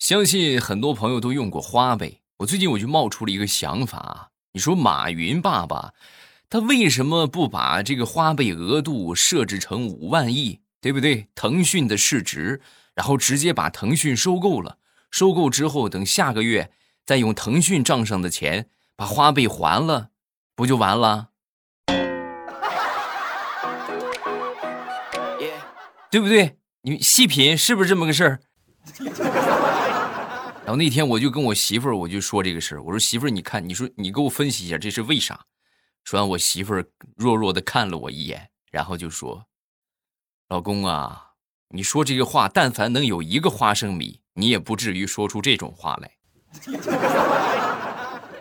相信很多朋友都用过花呗。我最近我就冒出了一个想法，你说马云爸爸，他为什么不把这个花呗额度设置成五万亿，对不对？腾讯的市值，然后直接把腾讯收购了，收购之后，等下个月再用腾讯账上的钱把花呗还了，不就完了？对不对？你细品是不是这么个事儿？然后那天我就跟我媳妇儿我就说这个事儿，我说媳妇儿，你看，你说你给我分析一下这是为啥？说完，我媳妇儿弱弱的看了我一眼，然后就说：“老公啊，你说这个话，但凡能有一个花生米，你也不至于说出这种话来。”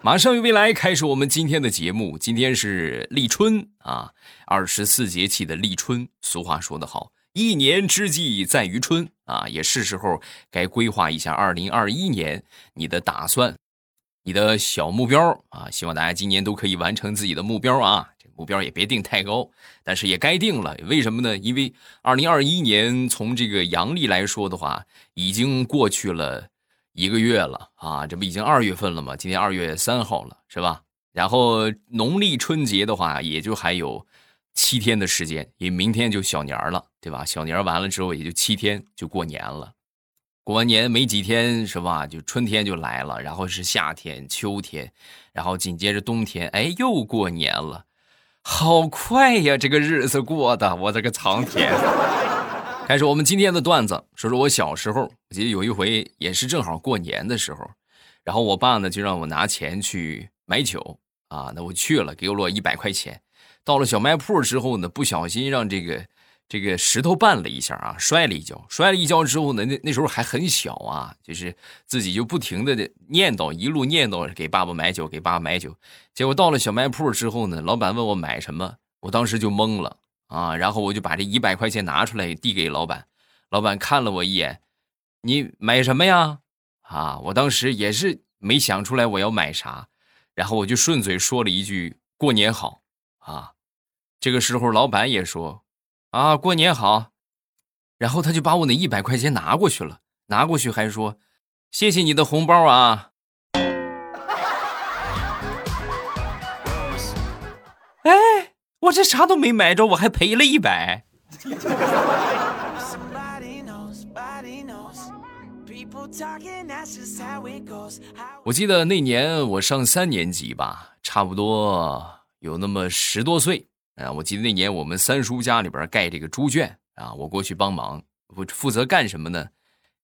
马上与未来开始我们今天的节目，今天是立春啊，二十四节气的立春。俗话说得好。一年之计在于春啊，也是时候该规划一下二零二一年你的打算，你的小目标啊。希望大家今年都可以完成自己的目标啊。这目标也别定太高，但是也该定了。为什么呢？因为二零二一年从这个阳历来说的话，已经过去了一个月了啊。这不已经二月份了吗？今天二月三号了，是吧？然后农历春节的话，也就还有。七天的时间，因为明天就小年了，对吧？小年完了之后，也就七天就过年了。过完年没几天，是吧？就春天就来了，然后是夏天、秋天，然后紧接着冬天，哎，又过年了，好快呀！这个日子过的，我的个苍天！开始我们今天的段子，说说我小时候，我记得有一回也是正好过年的时候，然后我爸呢就让我拿钱去买酒啊，那我去了，给了我一百块钱。到了小卖铺之后呢，不小心让这个这个石头绊了一下啊，摔了一跤。摔了一跤之后呢，那那时候还很小啊，就是自己就不停的念叨，一路念叨给爸爸买酒，给爸爸买酒。结果到了小卖铺之后呢，老板问我买什么，我当时就懵了啊，然后我就把这一百块钱拿出来递给老板。老板看了我一眼，你买什么呀？啊，我当时也是没想出来我要买啥，然后我就顺嘴说了一句过年好啊。这个时候，老板也说：“啊，过年好。”然后他就把我那一百块钱拿过去了，拿过去还说：“谢谢你的红包啊。”哎，我这啥都没买着，我还赔了一百。我记得那年我上三年级吧，差不多有那么十多岁。啊，我记得那年我们三叔家里边盖这个猪圈啊，我过去帮忙，我负责干什么呢？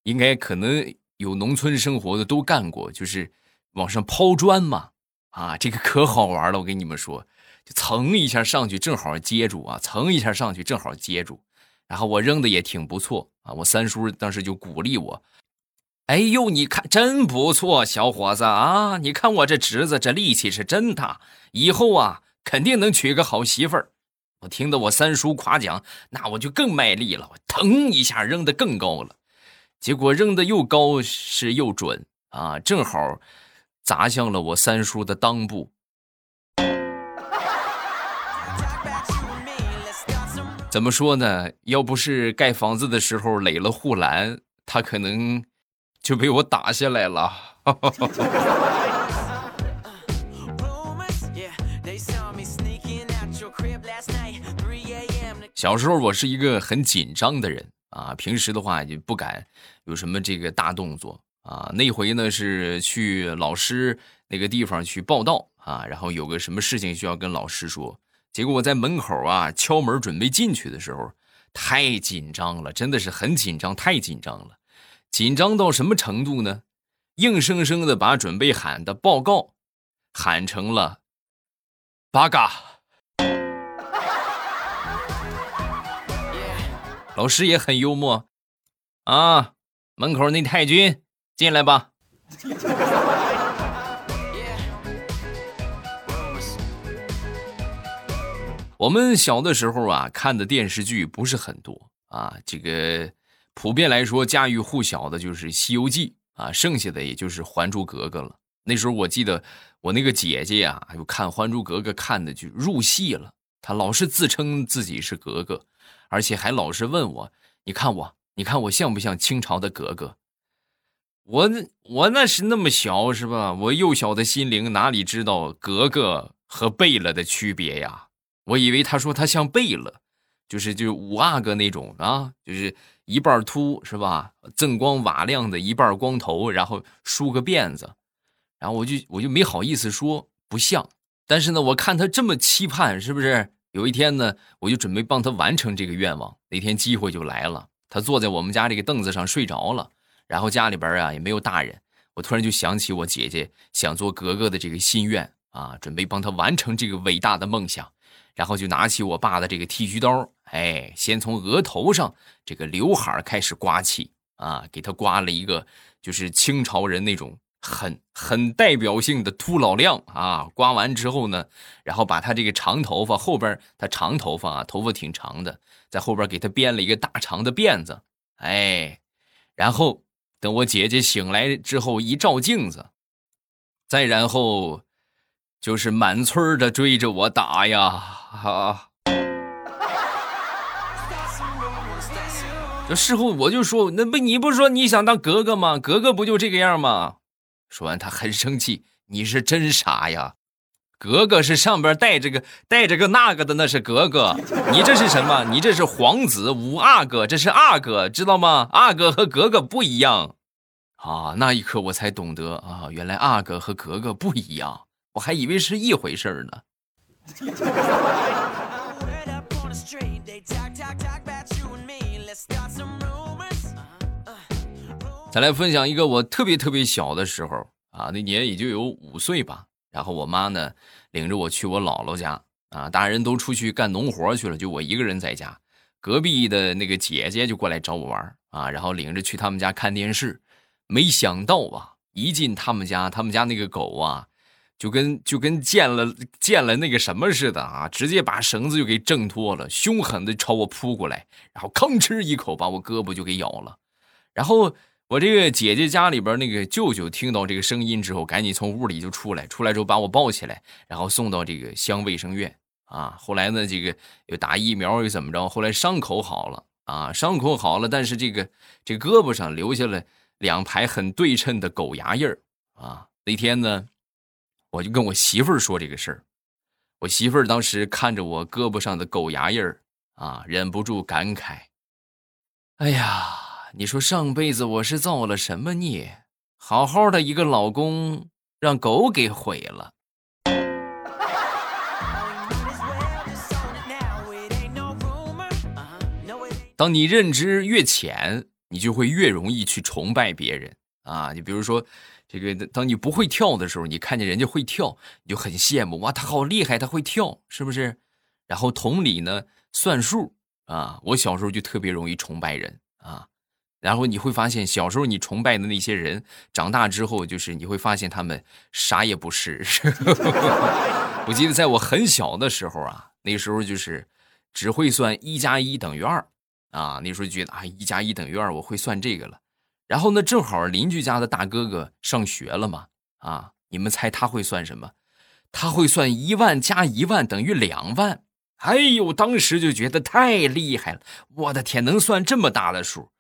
应该可能有农村生活的都干过，就是往上抛砖嘛。啊，这个可好玩了，我跟你们说，就蹭一下上去正好接住啊，蹭一下上去正好接住，然后我扔的也挺不错啊。我三叔当时就鼓励我，哎呦，你看真不错，小伙子啊，你看我这侄子这力气是真大，以后啊。肯定能娶个好媳妇儿，我听到我三叔夸奖，那我就更卖力了，我腾一下扔的更高了，结果扔的又高是又准啊，正好砸向了我三叔的裆部。怎么说呢？要不是盖房子的时候垒了护栏，他可能就被我打下来了。小时候我是一个很紧张的人啊，平时的话就不敢有什么这个大动作啊。那回呢是去老师那个地方去报道啊，然后有个什么事情需要跟老师说，结果我在门口啊敲门准备进去的时候，太紧张了，真的是很紧张，太紧张了，紧张到什么程度呢？硬生生的把准备喊的报告喊成了八嘎。老师也很幽默，啊，门口那太君进来吧。我们小的时候啊，看的电视剧不是很多啊，这个普遍来说家喻户晓的就是《西游记》啊，剩下的也就是《还珠格格》了。那时候我记得我那个姐姐呀，就看《还珠格格》看的就入戏了，她老是自称自己是格格。而且还老是问我：“你看我，你看我像不像清朝的格格？”我我那是那么小是吧？我幼小的心灵哪里知道格格和贝勒的区别呀？我以为他说他像贝勒，就是就五阿哥那种啊，就是一半秃是吧？锃光瓦亮的一半光头，然后梳个辫子，然后我就我就没好意思说不像。但是呢，我看他这么期盼，是不是？有一天呢，我就准备帮他完成这个愿望。那天机会就来了，他坐在我们家这个凳子上睡着了。然后家里边啊也没有大人，我突然就想起我姐姐想做格格的这个心愿啊，准备帮她完成这个伟大的梦想，然后就拿起我爸的这个剃须刀，哎，先从额头上这个刘海开始刮起啊，给他刮了一个就是清朝人那种很很代表性的秃老亮啊。刮完之后呢，然后把他这个长头发后边，他长头发啊，头发挺长的，在后边给他编了一个大长的辫子，哎，然后。等我姐姐醒来之后，一照镜子，再然后，就是满村的追着我打呀！啊！这事后我就说，那不你不说你想当格格吗？格格不就这个样吗？说完，他很生气，你是真傻呀！格格是上边带着个带着个那个的，那是格格。你这是什么？你这是皇子五阿哥，这是阿哥，知道吗？阿哥和格格不一样。啊，那一刻我才懂得啊，原来阿哥和格格不一样，我还以为是一回事呢。再来分享一个我特别特别小的时候啊，那年也就有五岁吧。然后我妈呢，领着我去我姥姥家啊，大人都出去干农活去了，就我一个人在家。隔壁的那个姐姐就过来找我玩啊，然后领着去他们家看电视。没想到啊，一进他们家，他们家那个狗啊，就跟就跟见了见了那个什么似的啊，直接把绳子就给挣脱了，凶狠的朝我扑过来，然后吭哧一口把我胳膊就给咬了，然后。我这个姐姐家里边那个舅舅听到这个声音之后，赶紧从屋里就出来，出来之后把我抱起来，然后送到这个乡卫生院啊。后来呢，这个又打疫苗又怎么着？后来伤口好了啊，伤口好了，但是这个这胳膊上留下了两排很对称的狗牙印儿啊。那天呢，我就跟我媳妇儿说这个事儿，我媳妇儿当时看着我胳膊上的狗牙印儿啊，忍不住感慨：“哎呀。”你说上辈子我是造了什么孽？好好的一个老公让狗给毁了。当你认知越浅，你就会越容易去崇拜别人啊！你比如说，这个当你不会跳的时候，你看见人家会跳，你就很羡慕哇，他好厉害，他会跳，是不是？然后同理呢，算数啊，我小时候就特别容易崇拜人啊。然后你会发现，小时候你崇拜的那些人，长大之后就是你会发现他们啥也不是。我记得在我很小的时候啊，那时候就是只会算一加一等于二啊，那时候觉得啊一加一等于二，我会算这个了。然后呢，正好邻居家的大哥哥上学了嘛，啊，你们猜他会算什么？他会算一万加一万等于两万。哎呦，当时就觉得太厉害了，我的天，能算这么大的数！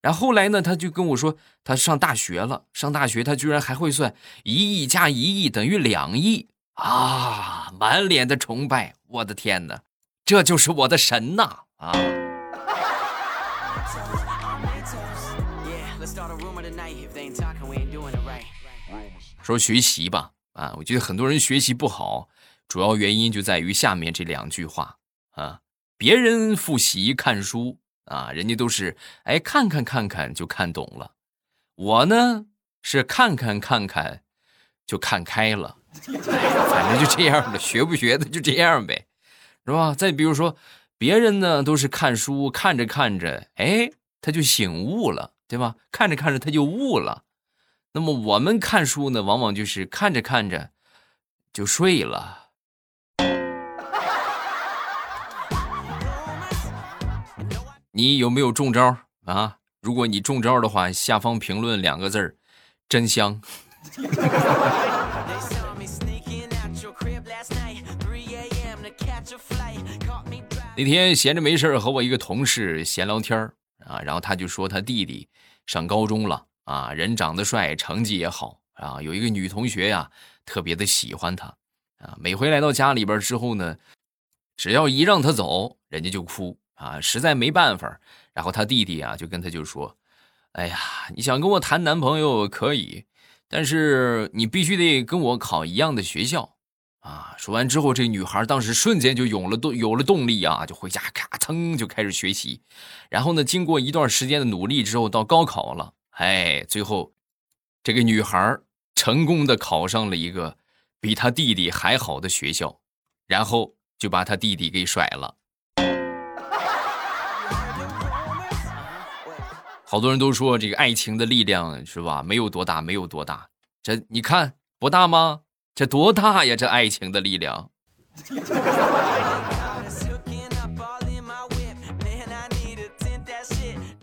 然后后来呢，他就跟我说，他上大学了，上大学他居然还会算一亿加一亿等于两亿啊！满脸的崇拜，我的天哪，这就是我的神呐啊！说学习吧，啊，我觉得很多人学习不好，主要原因就在于下面这两句话啊：别人复习看书。啊，人家都是哎，看看看看就看懂了，我呢是看看看看就看开了，反正就这样的，学不学的就这样呗，是吧？再比如说，别人呢都是看书，看着看着，哎，他就醒悟了，对吧？看着看着他就悟了，那么我们看书呢，往往就是看着看着就睡了。你有没有中招啊？如果你中招的话，下方评论两个字儿，真香。那天闲着没事和我一个同事闲聊天啊，然后他就说他弟弟上高中了啊，人长得帅，成绩也好啊，有一个女同学呀，特别的喜欢他啊。每回来到家里边之后呢，只要一让他走，人家就哭啊，实在没办法。然后他弟弟啊，就跟他就说：“哎呀，你想跟我谈男朋友可以，但是你必须得跟我考一样的学校。”啊！说完之后，这女孩当时瞬间就有了动有了动力啊，就回家咔蹭就开始学习。然后呢，经过一段时间的努力之后，到高考了，哎，最后这个女孩成功的考上了一个比她弟弟还好的学校，然后就把她弟弟给甩了。好多人都说这个爱情的力量是吧？没有多大，没有多大。这你看不大吗？这多大呀！这爱情的力量。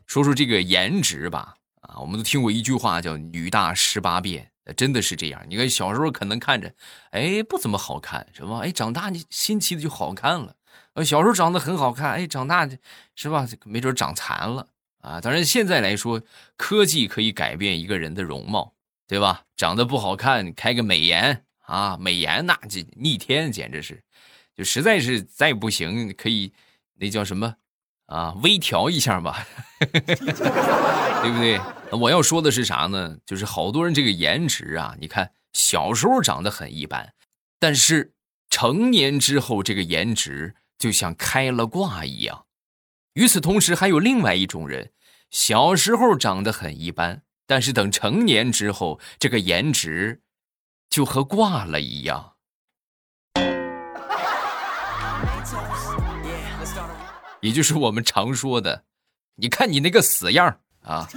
说说这个颜值吧，啊，我们都听过一句话叫“女大十八变”，真的是这样。你看小时候可能看着，哎，不怎么好看，是吧？哎，长大你新奇的就好看了。呃，小时候长得很好看，哎，长大是吧？没准长残了啊。当然，现在来说，科技可以改变一个人的容貌，对吧？长得不好看，开个美颜。啊，美颜那这逆天，简直是，就实在是再不行，可以那叫什么啊？微调一下吧，对不对？我要说的是啥呢？就是好多人这个颜值啊，你看小时候长得很一般，但是成年之后这个颜值就像开了挂一样。与此同时，还有另外一种人，小时候长得很一般，但是等成年之后，这个颜值。就和挂了一样，也就是我们常说的，你看你那个死样啊！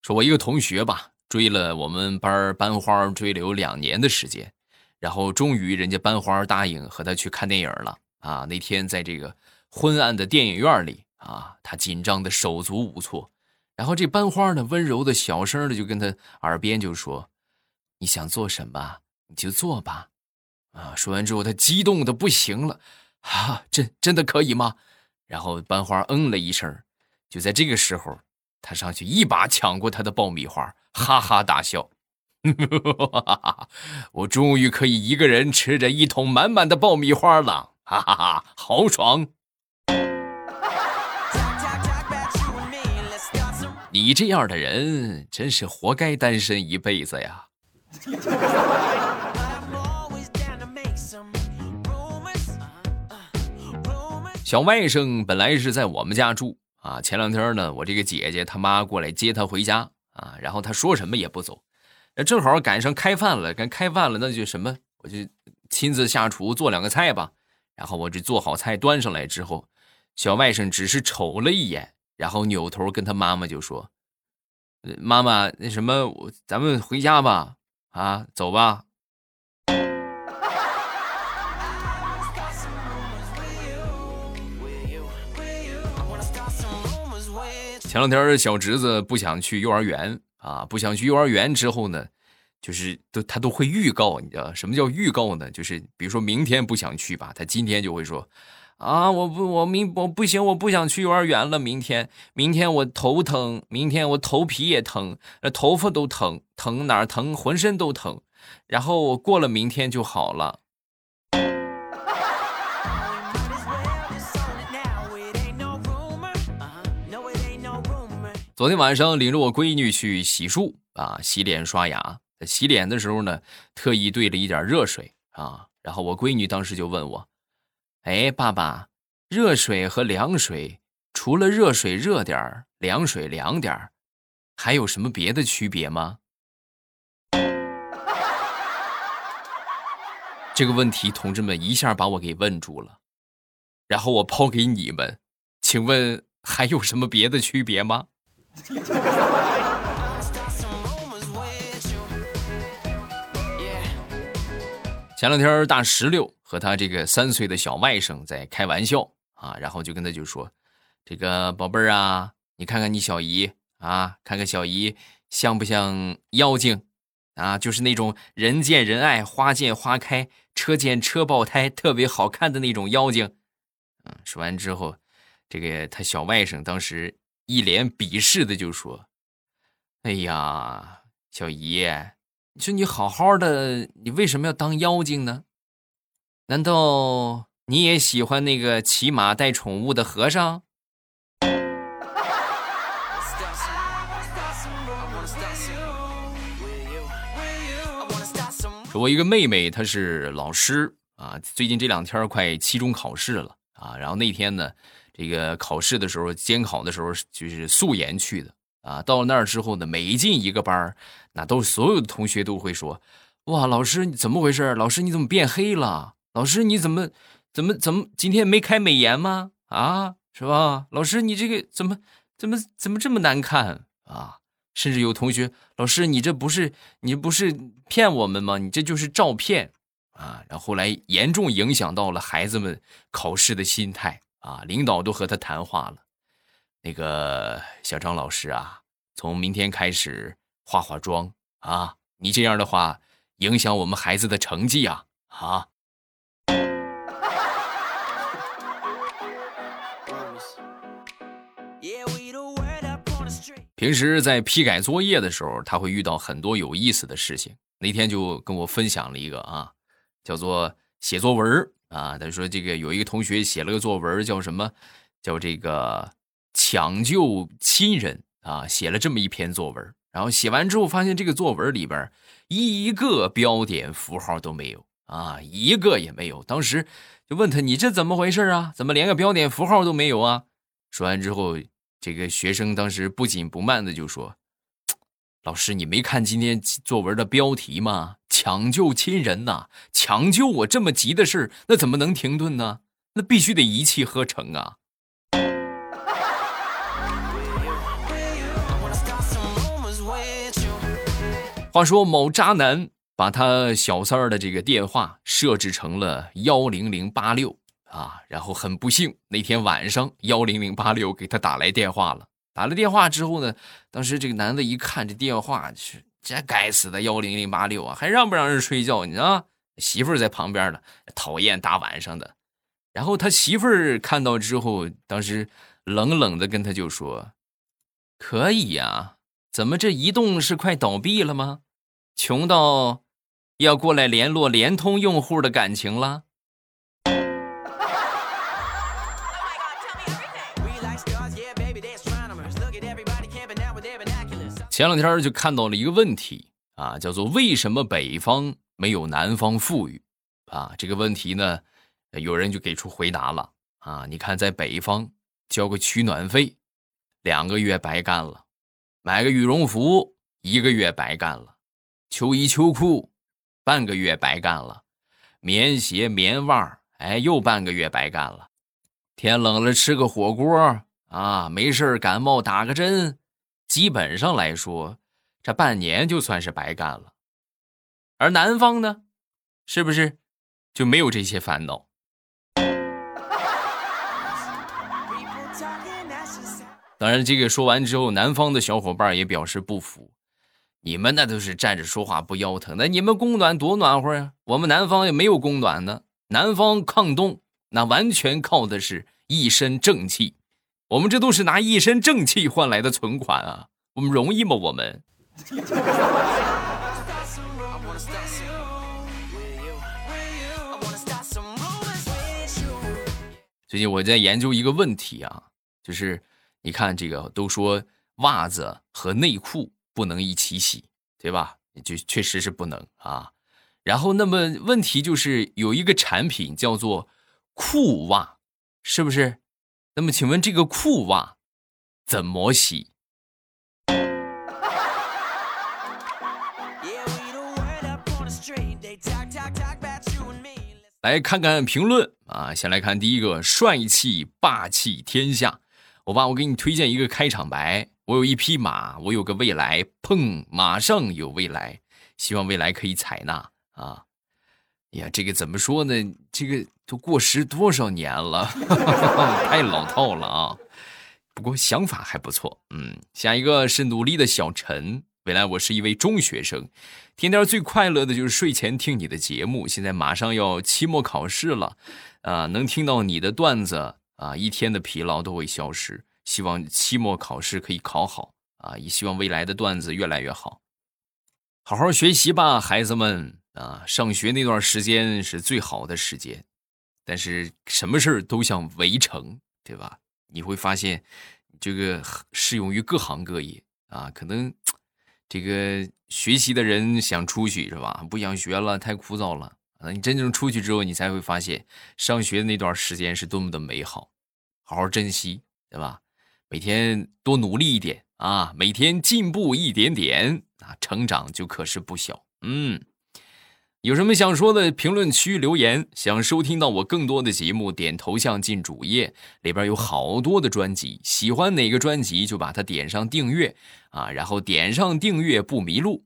说，我一个同学吧，追了我们班班花，追了有两年的时间，然后终于人家班花答应和他去看电影了啊！那天在这个昏暗的电影院里。啊，他紧张的手足无措，然后这班花呢，温柔的小声的就跟他耳边就说：“你想做什么，你就做吧。”啊，说完之后，他激动的不行了，啊，真真的可以吗？然后班花嗯了一声，就在这个时候，他上去一把抢过他的爆米花，哈哈大笑：“ 我终于可以一个人吃着一桶满满的爆米花了，哈哈哈，好爽！”你这样的人真是活该单身一辈子呀！小外甥本来是在我们家住啊，前两天呢，我这个姐姐他妈过来接他回家啊，然后他说什么也不走，正好赶上开饭了，赶开饭了，那就什么，我就亲自下厨做两个菜吧。然后我这做好菜端上来之后，小外甥只是瞅了一眼。然后扭头跟他妈妈就说：“妈妈，那什么，我咱们回家吧，啊，走吧。”前两天小侄子不想去幼儿园啊，不想去幼儿园之后呢，就是都他都会预告，你知道什么叫预告呢？就是比如说明天不想去吧，他今天就会说。啊！我不，我明我不行，我不想去幼儿园了。明天，明天我头疼，明天我头皮也疼，呃，头发都疼，疼哪儿疼，浑身都疼。然后我过了明天就好了。昨天晚上领着我闺女去洗漱啊，洗脸刷牙。洗脸的时候呢，特意兑了一点热水啊。然后我闺女当时就问我。哎，爸爸，热水和凉水，除了热水热点儿，凉水凉点儿，还有什么别的区别吗？这个问题，同志们一下把我给问住了。然后我抛给你们，请问还有什么别的区别吗？前两天大石榴。和他这个三岁的小外甥在开玩笑啊，然后就跟他就说：“这个宝贝儿啊，你看看你小姨啊，看看小姨像不像妖精啊？就是那种人见人爱、花见花开、车见车爆胎、特别好看的那种妖精嗯，说完之后，这个他小外甥当时一脸鄙视的就说：“哎呀，小姨，你说你好好的，你为什么要当妖精呢？难道你也喜欢那个骑马带宠物的和尚？”我一个妹妹，她是老师啊，最近这两天快期中考试了啊，然后那天呢，这个考试的时候，监考的时候就是素颜去的啊，到了那儿之后呢，每一进一个班儿那都所有的同学都会说，哇，老师你怎么回事？老师你怎么变黑了？老师你怎么怎么怎么今天没开美颜吗？啊，是吧？老师你这个怎么怎么怎么这么难看啊？甚至有同学，老师，你这不是你不是骗我们吗？你这就是照骗啊！然后来严重影响到了孩子们考试的心态啊！领导都和他谈话了，那个小张老师啊，从明天开始化化妆啊！你这样的话，影响我们孩子的成绩啊！啊！平时在批改作业的时候，他会遇到很多有意思的事情。那天就跟我分享了一个啊，叫做写作文啊。他说这个有一个同学写了个作文，叫什么？叫这个抢救亲人啊，写了这么一篇作文。然后写完之后，发现这个作文里边一个标点符号都没有啊，一个也没有。当时就问他：“你这怎么回事啊？怎么连个标点符号都没有啊？”说完之后。这个学生当时不紧不慢的就说：“老师，你没看今天作文的标题吗？抢救亲人呐！抢救我这么急的事那怎么能停顿呢？那必须得一气呵成啊！”话说，某渣男把他小三儿的这个电话设置成了幺零零八六。啊，然后很不幸，那天晚上幺零零八六给他打来电话了。打了电话之后呢，当时这个男的一看这电话，是这该死的幺零零八六啊，还让不让人睡觉？你知道，媳妇儿在旁边呢，讨厌大晚上的。然后他媳妇儿看到之后，当时冷冷的跟他就说：“可以呀，怎么这移动是快倒闭了吗？穷到要过来联络联通用户的感情了？”前两天就看到了一个问题啊，叫做为什么北方没有南方富裕？啊，这个问题呢，有人就给出回答了啊。你看，在北方交个取暖费，两个月白干了；买个羽绒服，一个月白干了；秋衣秋裤，半个月白干了；棉鞋棉袜，哎，又半个月白干了。天冷了，吃个火锅啊，没事感冒打个针。基本上来说，这半年就算是白干了。而南方呢，是不是就没有这些烦恼？当然，这个说完之后，南方的小伙伴也表示不服。你们那都是站着说话不腰疼，那你们供暖多暖和呀！我们南方也没有供暖呢。南方抗冻，那完全靠的是一身正气。我们这都是拿一身正气换来的存款啊！我们容易吗？我们。最近我在研究一个问题啊，就是你看这个都说袜子和内裤不能一起洗，对吧？就确实是不能啊。然后那么问题就是有一个产品叫做裤袜，是不是？那么，请问这个裤袜怎么洗？来看看评论啊！先来看第一个，帅气霸气天下。我爸，我给你推荐一个开场白：我有一匹马，我有个未来，砰，马上有未来，希望未来可以采纳啊。呀，这个怎么说呢？这个都过时多少年了，太老套了啊！不过想法还不错。嗯，下一个是努力的小陈。未来我是一位中学生，天天最快乐的就是睡前听你的节目。现在马上要期末考试了，啊，能听到你的段子啊，一天的疲劳都会消失。希望期末考试可以考好啊，也希望未来的段子越来越好。好好学习吧，孩子们啊！上学那段时间是最好的时间，但是什么事儿都想围城，对吧？你会发现，这个适用于各行各业啊。可能这个学习的人想出去是吧？不想学了，太枯燥了啊！你真正出去之后，你才会发现，上学的那段时间是多么的美好，好好珍惜，对吧？每天多努力一点啊，每天进步一点点。啊，成长就可是不小。嗯，有什么想说的，评论区留言。想收听到我更多的节目，点头像进主页，里边有好多的专辑。喜欢哪个专辑就把它点上订阅啊，然后点上订阅不迷路。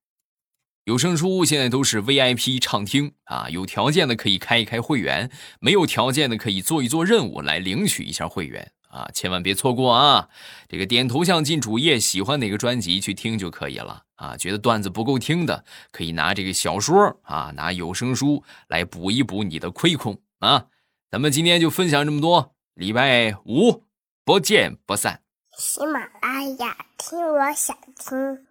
有声书现在都是 VIP 畅听啊，有条件的可以开一开会员，没有条件的可以做一做任务来领取一下会员。啊，千万别错过啊！这个点头像进主页，喜欢哪个专辑去听就可以了啊。觉得段子不够听的，可以拿这个小说啊，拿有声书来补一补你的亏空啊。咱们今天就分享这么多，礼拜五不见不散。喜马拉雅听，我想听。